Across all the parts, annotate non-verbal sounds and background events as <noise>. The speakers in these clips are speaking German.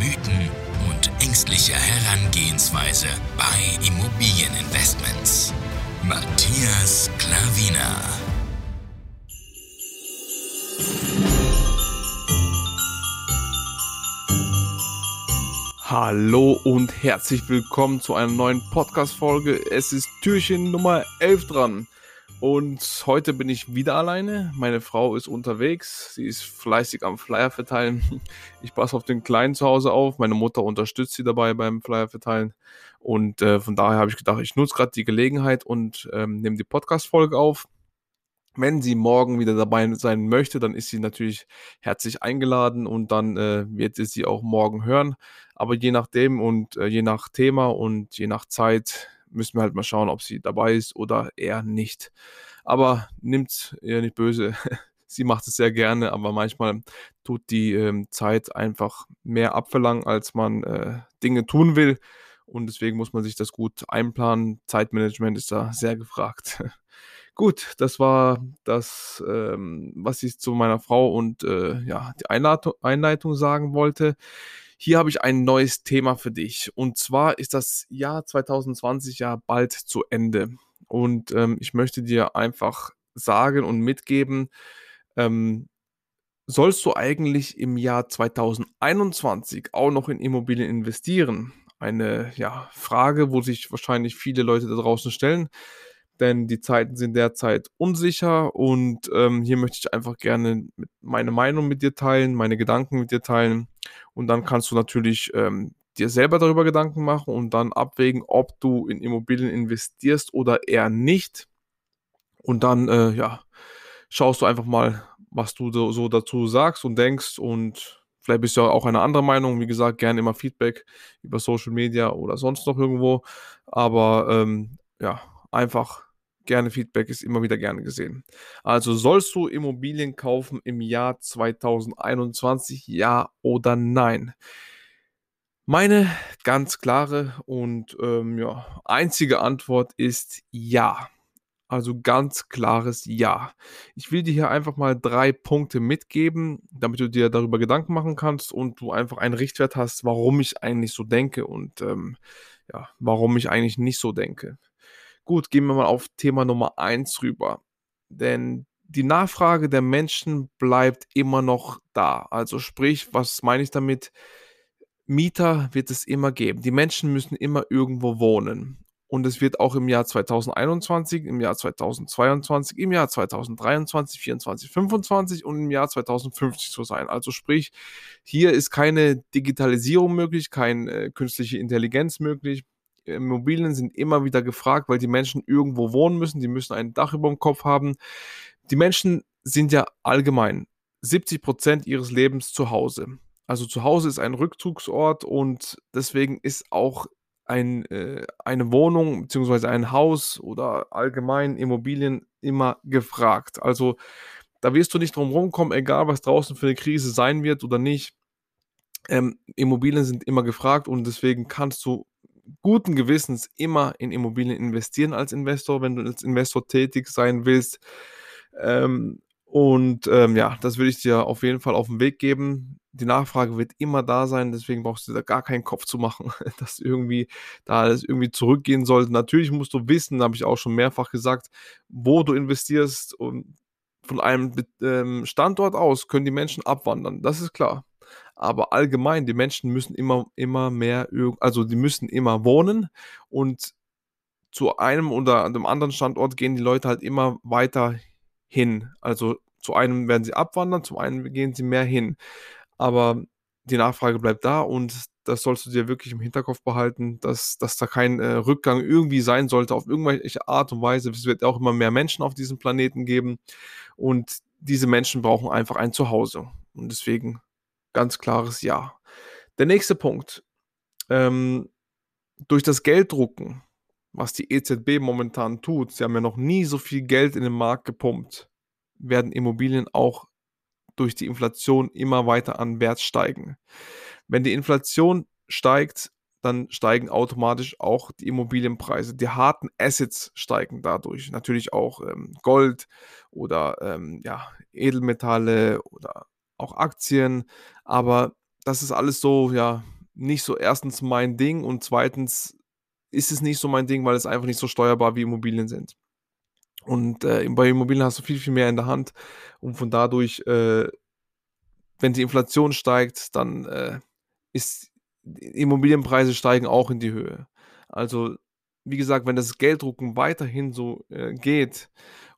Mythen und ängstliche Herangehensweise bei Immobilieninvestments. Matthias Klavina. Hallo und herzlich willkommen zu einer neuen Podcast-Folge. Es ist Türchen Nummer 11 dran. Und heute bin ich wieder alleine. Meine Frau ist unterwegs. Sie ist fleißig am Flyer verteilen. <laughs> Ich passe auf den Kleinen zu Hause auf. Meine Mutter unterstützt sie dabei beim Flyer verteilen. Und äh, von daher habe ich gedacht, ich nutze gerade die Gelegenheit und ähm, nehme die Podcast-Folge auf. Wenn sie morgen wieder dabei sein möchte, dann ist sie natürlich herzlich eingeladen und dann äh, wird sie sie auch morgen hören. Aber je nachdem und äh, je nach Thema und je nach Zeit müssen wir halt mal schauen, ob sie dabei ist oder eher nicht. Aber nimmt ihr nicht böse. <laughs> sie macht es sehr gerne, aber manchmal tut die ähm, Zeit einfach mehr abverlangen, als man äh, Dinge tun will. Und deswegen muss man sich das gut einplanen. Zeitmanagement ist da sehr gefragt. <laughs> Gut, das war das, ähm, was ich zu meiner Frau und äh, ja, die Einleitung, Einleitung sagen wollte. Hier habe ich ein neues Thema für dich. Und zwar ist das Jahr 2020 ja bald zu Ende. Und ähm, ich möchte dir einfach sagen und mitgeben, ähm, sollst du eigentlich im Jahr 2021 auch noch in Immobilien investieren? Eine ja, Frage, wo sich wahrscheinlich viele Leute da draußen stellen denn die Zeiten sind derzeit unsicher und ähm, hier möchte ich einfach gerne meine Meinung mit dir teilen, meine Gedanken mit dir teilen und dann kannst du natürlich ähm, dir selber darüber Gedanken machen und dann abwägen, ob du in Immobilien investierst oder eher nicht und dann äh, ja schaust du einfach mal, was du so, dazu sagst und denkst und Vielleicht bist du ja auch eine andere Meinung. Wie gesagt, gerne immer Feedback über Social Media oder sonst noch irgendwo. Aber ähm, ja, einfach gerne Feedback ist immer wieder gerne gesehen. Also sollst du Immobilien kaufen im Jahr 2021, ja oder nein? Meine ganz klare und ähm, ja, einzige Antwort ist ja. Also ganz klares Ja. Ich will dir hier einfach mal drei Punkte mitgeben, damit du dir darüber Gedanken machen kannst und du einfach einen Richtwert hast, warum ich eigentlich so denke und ähm, ja, warum ich eigentlich nicht so denke. Gut, gehen wir mal auf Thema Nummer 1 rüber. Denn die Nachfrage der Menschen bleibt immer noch da. Also sprich, was meine ich damit? Mieter wird es immer geben. Die Menschen müssen immer irgendwo wohnen. Und es wird auch im Jahr 2021, im Jahr 2022, im Jahr 2023, 2024, 2025 und im Jahr 2050 so sein. Also sprich, hier ist keine Digitalisierung möglich, keine äh, künstliche Intelligenz möglich. Immobilien sind immer wieder gefragt, weil die Menschen irgendwo wohnen müssen, die müssen ein Dach über dem Kopf haben. Die Menschen sind ja allgemein 70 Prozent ihres Lebens zu Hause. Also zu Hause ist ein Rückzugsort und deswegen ist auch ein, äh, eine Wohnung bzw. ein Haus oder allgemein Immobilien immer gefragt. Also da wirst du nicht drum rumkommen, egal was draußen für eine Krise sein wird oder nicht. Ähm, Immobilien sind immer gefragt und deswegen kannst du guten Gewissens immer in Immobilien investieren als Investor, wenn du als Investor tätig sein willst. Ähm, und ähm, ja, das würde ich dir auf jeden Fall auf den Weg geben. Die Nachfrage wird immer da sein, deswegen brauchst du da gar keinen Kopf zu machen, <laughs> dass irgendwie da alles irgendwie zurückgehen sollte. Natürlich musst du wissen, habe ich auch schon mehrfach gesagt, wo du investierst und von einem ähm, Standort aus können die Menschen abwandern. Das ist klar aber allgemein, die Menschen müssen immer, immer mehr, also die müssen immer wohnen und zu einem oder einem anderen Standort gehen die Leute halt immer weiter hin. Also zu einem werden sie abwandern, zum einen gehen sie mehr hin. Aber die Nachfrage bleibt da und das sollst du dir wirklich im Hinterkopf behalten, dass, dass da kein äh, Rückgang irgendwie sein sollte auf irgendwelche Art und Weise. Es wird auch immer mehr Menschen auf diesem Planeten geben und diese Menschen brauchen einfach ein Zuhause. Und deswegen ganz klares Ja. Der nächste Punkt. Ähm, durch das Gelddrucken, was die EZB momentan tut, sie haben ja noch nie so viel Geld in den Markt gepumpt, werden Immobilien auch durch die Inflation immer weiter an Wert steigen. Wenn die Inflation steigt, dann steigen automatisch auch die Immobilienpreise. Die harten Assets steigen dadurch. Natürlich auch ähm, Gold oder ähm, ja, Edelmetalle oder auch Aktien. Aber das ist alles so, ja, nicht so erstens mein Ding und zweitens ist es nicht so mein Ding, weil es einfach nicht so steuerbar wie Immobilien sind. Und äh, bei Immobilien hast du viel, viel mehr in der Hand und von dadurch, äh, wenn die Inflation steigt, dann äh, ist Immobilienpreise steigen auch in die Höhe. Also, wie gesagt, wenn das Gelddrucken weiterhin so äh, geht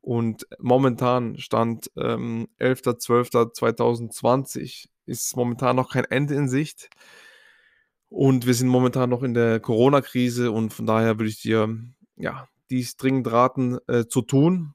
und momentan stand ähm, 11.12.2020 ist momentan noch kein Ende in Sicht und wir sind momentan noch in der Corona-Krise und von daher würde ich dir ja dies dringend raten äh, zu tun.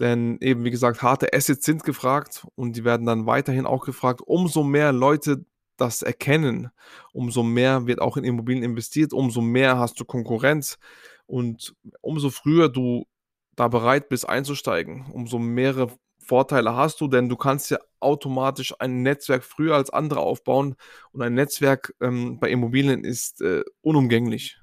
Denn eben, wie gesagt, harte Assets sind gefragt und die werden dann weiterhin auch gefragt. Umso mehr Leute das erkennen, umso mehr wird auch in Immobilien investiert, umso mehr hast du Konkurrenz und umso früher du da bereit bist einzusteigen, umso mehrere Vorteile hast du, denn du kannst ja automatisch ein Netzwerk früher als andere aufbauen und ein Netzwerk ähm, bei Immobilien ist äh, unumgänglich.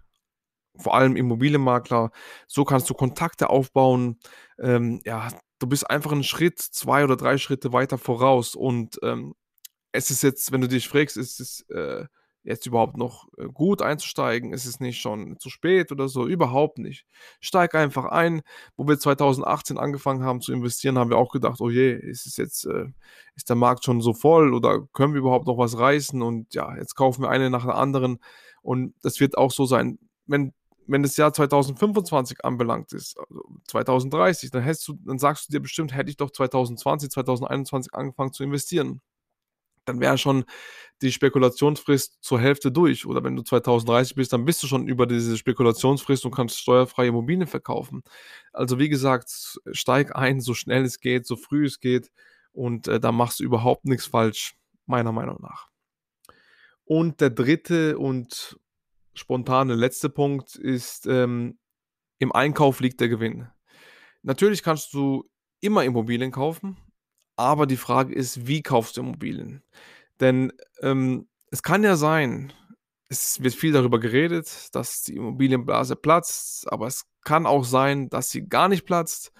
Vor allem Immobilienmakler. So kannst du Kontakte aufbauen. Ähm, ja, du bist einfach einen Schritt, zwei oder drei Schritte weiter voraus und ähm, es ist jetzt, wenn du dich fragst, ist es äh, jetzt überhaupt noch äh, gut einzusteigen? Ist es nicht schon zu spät oder so? Überhaupt nicht. Steig einfach ein. Wo wir 2018 angefangen haben zu investieren, haben wir auch gedacht, oh je, ist es jetzt, äh, ist der Markt schon so voll oder können wir überhaupt noch was reißen? Und ja, jetzt kaufen wir eine nach der anderen. Und das wird auch so sein, wenn wenn das Jahr 2025 anbelangt ist, also 2030, dann, du, dann sagst du dir bestimmt, hätte ich doch 2020, 2021 angefangen zu investieren dann wäre schon die Spekulationsfrist zur Hälfte durch. Oder wenn du 2030 bist, dann bist du schon über diese Spekulationsfrist und kannst steuerfreie Immobilien verkaufen. Also wie gesagt, steig ein, so schnell es geht, so früh es geht und äh, da machst du überhaupt nichts falsch, meiner Meinung nach. Und der dritte und spontane letzte Punkt ist, ähm, im Einkauf liegt der Gewinn. Natürlich kannst du immer Immobilien kaufen, aber die Frage ist, wie kaufst du Immobilien? Denn ähm, es kann ja sein, es wird viel darüber geredet, dass die Immobilienblase platzt, aber es kann auch sein, dass sie gar nicht platzt.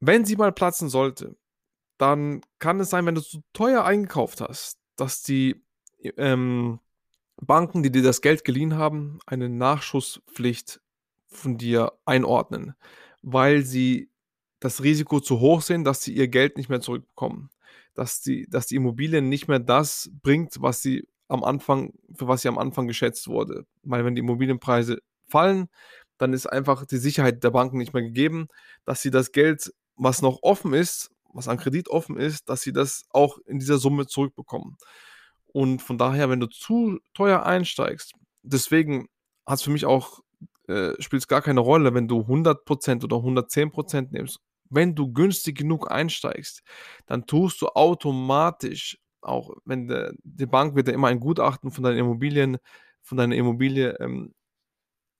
Wenn sie mal platzen sollte, dann kann es sein, wenn du zu teuer eingekauft hast, dass die ähm, Banken, die dir das Geld geliehen haben, eine Nachschusspflicht von dir einordnen, weil sie das Risiko zu hoch sehen, dass sie ihr Geld nicht mehr zurückbekommen. Dass die, dass die Immobilie nicht mehr das bringt, was sie am Anfang, für was sie am Anfang geschätzt wurde. Weil wenn die Immobilienpreise fallen, dann ist einfach die Sicherheit der Banken nicht mehr gegeben, dass sie das Geld, was noch offen ist, was an Kredit offen ist, dass sie das auch in dieser Summe zurückbekommen. Und von daher, wenn du zu teuer einsteigst, deswegen hat es für mich auch, äh, spielt es gar keine Rolle, wenn du 100% oder 110% nimmst wenn du günstig genug einsteigst, dann tust du automatisch, auch wenn de, die Bank wird ja immer ein Gutachten von deinen Immobilien, von deiner Immobilie ähm,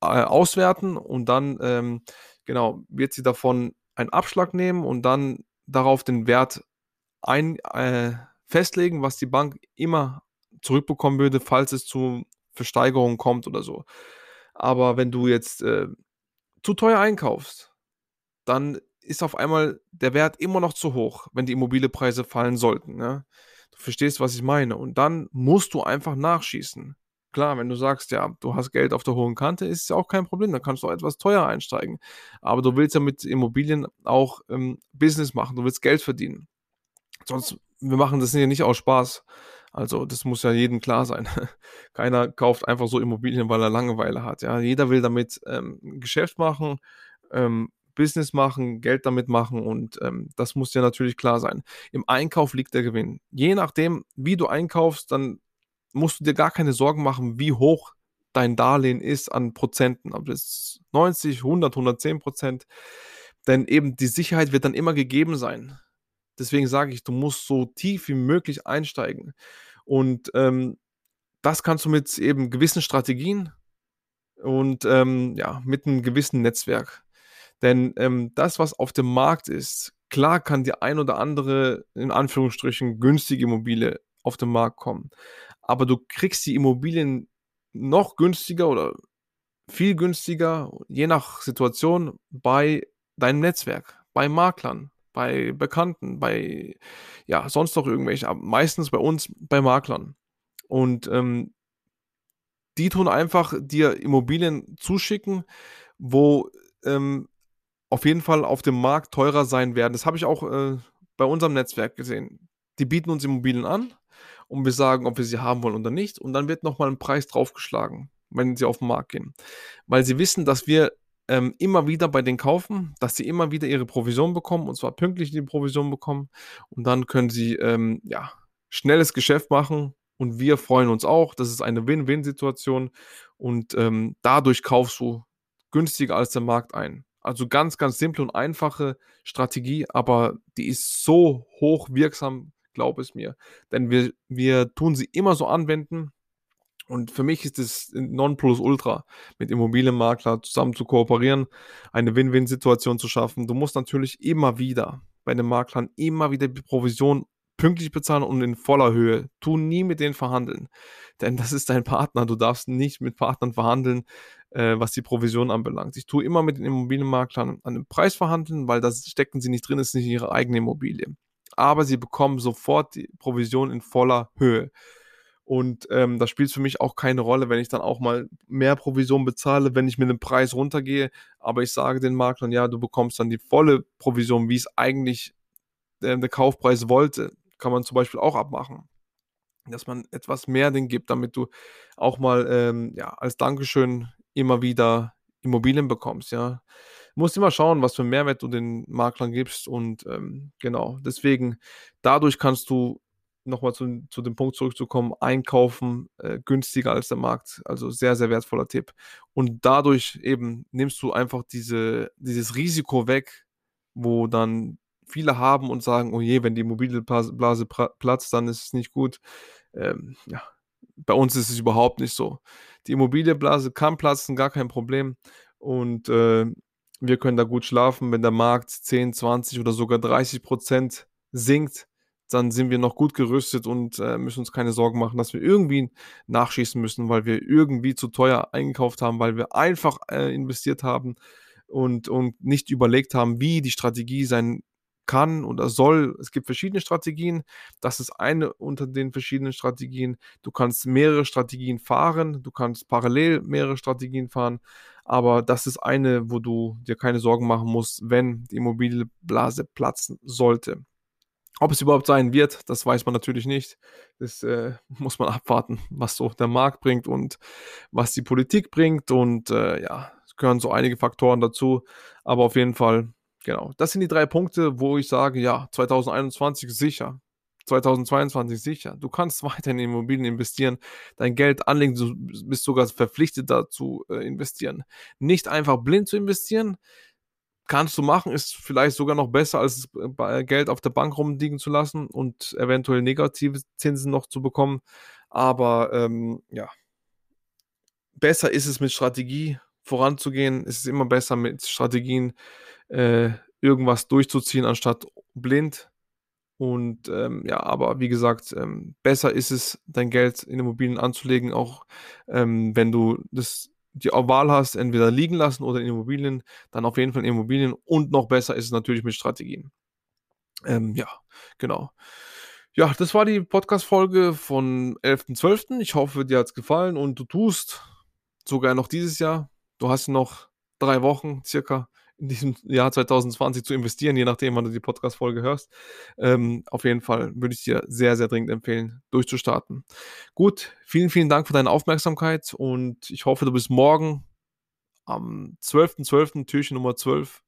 äh, auswerten und dann ähm, genau wird sie davon einen Abschlag nehmen und dann darauf den Wert ein, äh, festlegen, was die Bank immer zurückbekommen würde, falls es zu Versteigerungen kommt oder so. Aber wenn du jetzt äh, zu teuer einkaufst, dann ist auf einmal der Wert immer noch zu hoch, wenn die Immobilienpreise fallen sollten. Ne? Du verstehst, was ich meine. Und dann musst du einfach nachschießen. Klar, wenn du sagst, ja, du hast Geld auf der hohen Kante, ist ja auch kein Problem. Dann kannst du auch etwas teuer einsteigen. Aber du willst ja mit Immobilien auch ähm, Business machen. Du willst Geld verdienen. Sonst, wir machen das ja nicht aus Spaß. Also, das muss ja jedem klar sein. <laughs> Keiner kauft einfach so Immobilien, weil er Langeweile hat. Ja, jeder will damit ähm, Geschäft machen, ähm, Business machen, Geld damit machen und ähm, das muss dir natürlich klar sein. Im Einkauf liegt der Gewinn. Je nachdem, wie du einkaufst, dann musst du dir gar keine Sorgen machen, wie hoch dein Darlehen ist an Prozenten. Ob das 90, 100, 110 Prozent. Denn eben die Sicherheit wird dann immer gegeben sein. Deswegen sage ich, du musst so tief wie möglich einsteigen. Und ähm, das kannst du mit eben gewissen Strategien und ähm, ja, mit einem gewissen Netzwerk. Denn ähm, das, was auf dem Markt ist, klar kann die ein oder andere, in Anführungsstrichen, günstige Immobilie auf den Markt kommen. Aber du kriegst die Immobilien noch günstiger oder viel günstiger, je nach Situation, bei deinem Netzwerk, bei Maklern, bei Bekannten, bei ja, sonst noch irgendwelche, aber meistens bei uns bei Maklern. Und ähm, die tun einfach dir Immobilien zuschicken, wo ähm, auf jeden Fall auf dem Markt teurer sein werden. Das habe ich auch äh, bei unserem Netzwerk gesehen. Die bieten uns Immobilien an und wir sagen, ob wir sie haben wollen oder nicht. Und dann wird nochmal ein Preis draufgeschlagen, wenn sie auf den Markt gehen. Weil sie wissen, dass wir ähm, immer wieder bei denen kaufen, dass sie immer wieder ihre Provision bekommen und zwar pünktlich die Provision bekommen. Und dann können sie ähm, ja, schnelles Geschäft machen und wir freuen uns auch. Das ist eine Win-Win-Situation und ähm, dadurch kaufst du günstiger als der Markt ein. Also ganz, ganz simple und einfache Strategie, aber die ist so hoch wirksam, glaub es mir. Denn wir, wir tun sie immer so anwenden. Und für mich ist es Nonplusultra, mit Immobilienmakler zusammen zu kooperieren, eine Win-Win-Situation zu schaffen. Du musst natürlich immer wieder bei den Maklern immer wieder die Provision pünktlich bezahlen und in voller Höhe. Tu nie mit denen verhandeln, denn das ist dein Partner. Du darfst nicht mit Partnern verhandeln, äh, was die Provision anbelangt. Ich tue immer mit den Immobilienmaklern an dem Preis verhandeln, weil das stecken sie nicht drin, ist nicht ihre eigene Immobilie. Aber sie bekommen sofort die Provision in voller Höhe. Und ähm, das spielt für mich auch keine Rolle, wenn ich dann auch mal mehr Provision bezahle, wenn ich mit dem Preis runtergehe. Aber ich sage den Maklern, ja, du bekommst dann die volle Provision, wie es eigentlich äh, der Kaufpreis wollte kann man zum Beispiel auch abmachen. Dass man etwas mehr den gibt, damit du auch mal ähm, ja, als Dankeschön immer wieder Immobilien bekommst, ja. Du musst immer schauen, was für einen Mehrwert du den Maklern gibst und ähm, genau, deswegen, dadurch kannst du nochmal zu, zu dem Punkt zurückzukommen, einkaufen äh, günstiger als der Markt. Also sehr, sehr wertvoller Tipp. Und dadurch eben nimmst du einfach diese, dieses Risiko weg, wo dann viele haben und sagen, oh je, wenn die Immobilienblase platzt, dann ist es nicht gut. Ähm, ja, bei uns ist es überhaupt nicht so. Die Immobilienblase kann platzen, gar kein Problem. Und äh, wir können da gut schlafen. Wenn der Markt 10, 20 oder sogar 30 Prozent sinkt, dann sind wir noch gut gerüstet und äh, müssen uns keine Sorgen machen, dass wir irgendwie nachschießen müssen, weil wir irgendwie zu teuer eingekauft haben, weil wir einfach äh, investiert haben und, und nicht überlegt haben, wie die Strategie sein kann oder soll. Es gibt verschiedene Strategien. Das ist eine unter den verschiedenen Strategien. Du kannst mehrere Strategien fahren. Du kannst parallel mehrere Strategien fahren. Aber das ist eine, wo du dir keine Sorgen machen musst, wenn die Immobilienblase platzen sollte. Ob es überhaupt sein wird, das weiß man natürlich nicht. Das äh, <laughs> muss man abwarten, was so der Markt bringt und was die Politik bringt. Und äh, ja, es gehören so einige Faktoren dazu. Aber auf jeden Fall Genau. Das sind die drei Punkte, wo ich sage, ja, 2021 sicher. 2022 sicher. Du kannst weiter in Immobilien investieren, dein Geld anlegen, du bist sogar verpflichtet dazu äh, investieren. Nicht einfach blind zu investieren, kannst du machen, ist vielleicht sogar noch besser, als Geld auf der Bank rumliegen zu lassen und eventuell negative Zinsen noch zu bekommen. Aber ähm, ja, besser ist es mit Strategie voranzugehen. Es ist immer besser mit Strategien äh, irgendwas durchzuziehen, anstatt blind. Und ähm, ja, aber wie gesagt, ähm, besser ist es, dein Geld in Immobilien anzulegen, auch ähm, wenn du das, die Wahl hast, entweder liegen lassen oder in Immobilien, dann auf jeden Fall in Immobilien. Und noch besser ist es natürlich mit Strategien. Ähm, ja, genau. Ja, das war die Podcast-Folge von 11.12. Ich hoffe, dir hat es gefallen und du tust sogar noch dieses Jahr. Du hast noch drei Wochen circa in diesem Jahr 2020 zu investieren, je nachdem, wann du die Podcast-Folge hörst. Ähm, auf jeden Fall würde ich dir sehr, sehr dringend empfehlen, durchzustarten. Gut, vielen, vielen Dank für deine Aufmerksamkeit und ich hoffe, du bist morgen am 12.12. .12., Türchen Nummer 12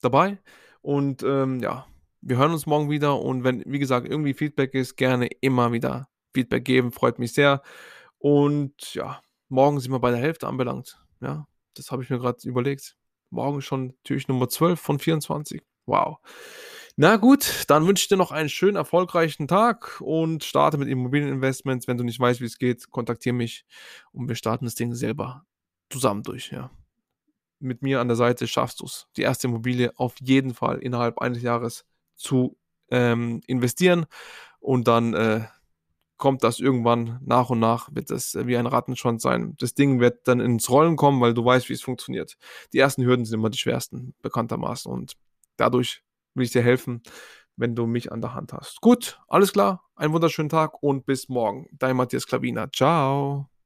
dabei. Und ähm, ja, wir hören uns morgen wieder und wenn, wie gesagt, irgendwie Feedback ist, gerne immer wieder Feedback geben, freut mich sehr. Und ja, morgen sind wir bei der Hälfte anbelangt. Ja, das habe ich mir gerade überlegt. Morgen schon Türchen Nummer 12 von 24. Wow. Na gut, dann wünsche ich dir noch einen schönen, erfolgreichen Tag und starte mit Immobilieninvestments. Wenn du nicht weißt, wie es geht, kontaktiere mich und wir starten das Ding selber zusammen durch. Ja. Mit mir an der Seite schaffst du es, die erste Immobilie auf jeden Fall innerhalb eines Jahres zu ähm, investieren und dann äh, kommt das irgendwann nach und nach, wird das äh, wie ein Rattenschwanz sein. Das Ding wird dann ins Rollen kommen, weil du weißt, wie es funktioniert. Die ersten Hürden sind immer die schwersten, bekanntermaßen. Und dadurch will ich dir helfen, wenn du mich an der Hand hast. Gut, alles klar, einen wunderschönen Tag und bis morgen. Dein Matthias Klavina. Ciao.